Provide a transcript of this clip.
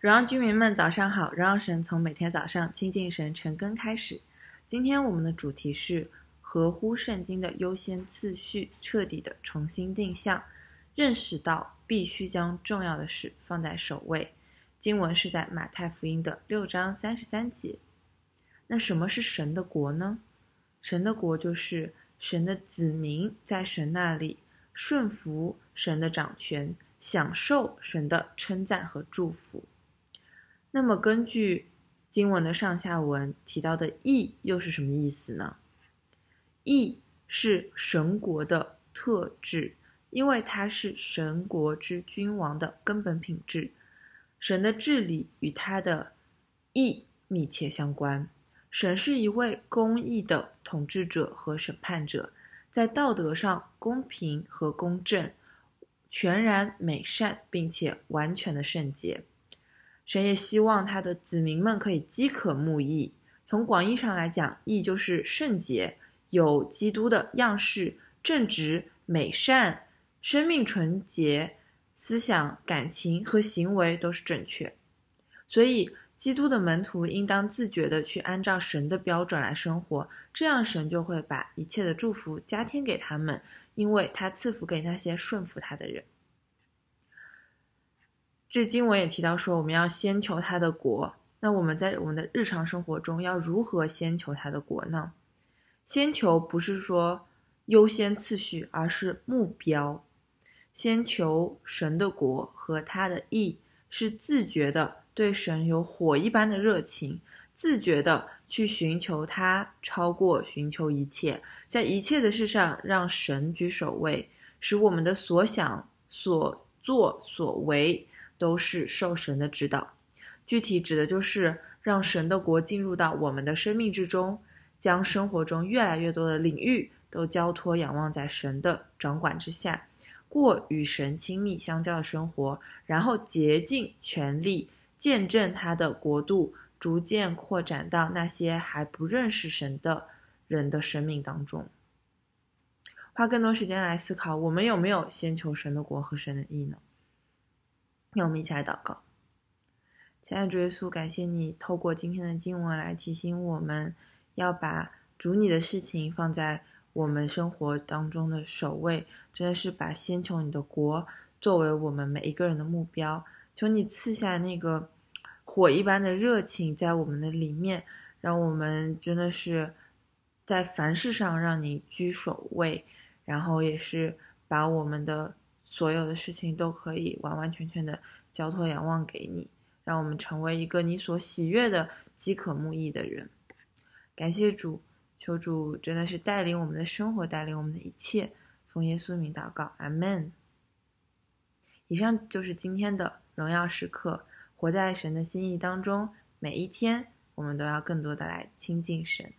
荣耀居民们，早上好！荣耀神从每天早上亲近神、晨更开始。今天我们的主题是合乎圣经的优先次序，彻底的重新定向，认识到必须将重要的事放在首位。经文是在马太福音的六章三十三节。那什么是神的国呢？神的国就是神的子民在神那里顺服神的掌权，享受神的称赞和祝福。那么，根据经文的上下文提到的义又是什么意思呢？义是神国的特质，因为它是神国之君王的根本品质。神的治理与他的义密切相关。神是一位公义的统治者和审判者，在道德上公平和公正，全然美善，并且完全的圣洁。神也希望他的子民们可以饥渴慕义。从广义上来讲，义就是圣洁，有基督的样式，正直、美善，生命纯洁，思想、感情和行为都是正确。所以，基督的门徒应当自觉地去按照神的标准来生活，这样神就会把一切的祝福加添给他们，因为他赐福给那些顺服他的人。这经文也提到说，我们要先求他的国。那我们在我们的日常生活中要如何先求他的国呢？先求不是说优先次序，而是目标。先求神的国和他的义，是自觉的对神有火一般的热情，自觉的去寻求他，超过寻求一切，在一切的事上让神居首位，使我们的所想、所作、所为。都是受神的指导，具体指的就是让神的国进入到我们的生命之中，将生活中越来越多的领域都交托仰望在神的掌管之下，过与神亲密相交的生活，然后竭尽全力见证他的国度逐渐扩展到那些还不认识神的人的生命当中。花更多时间来思考，我们有没有先求神的国和神的义呢？让我们一起来祷告，亲爱的主耶稣，感谢你透过今天的经文来提醒我们，要把主你的事情放在我们生活当中的首位，真的是把先求你的国作为我们每一个人的目标。求你赐下那个火一般的热情在我们的里面，让我们真的是在凡事上让你居首位，然后也是把我们的。所有的事情都可以完完全全的交托仰望给你，让我们成为一个你所喜悦的饥渴慕义的人。感谢主，求主真的是带领我们的生活，带领我们的一切。奉耶稣名祷告，阿门。以上就是今天的荣耀时刻，活在神的心意当中。每一天，我们都要更多的来亲近神。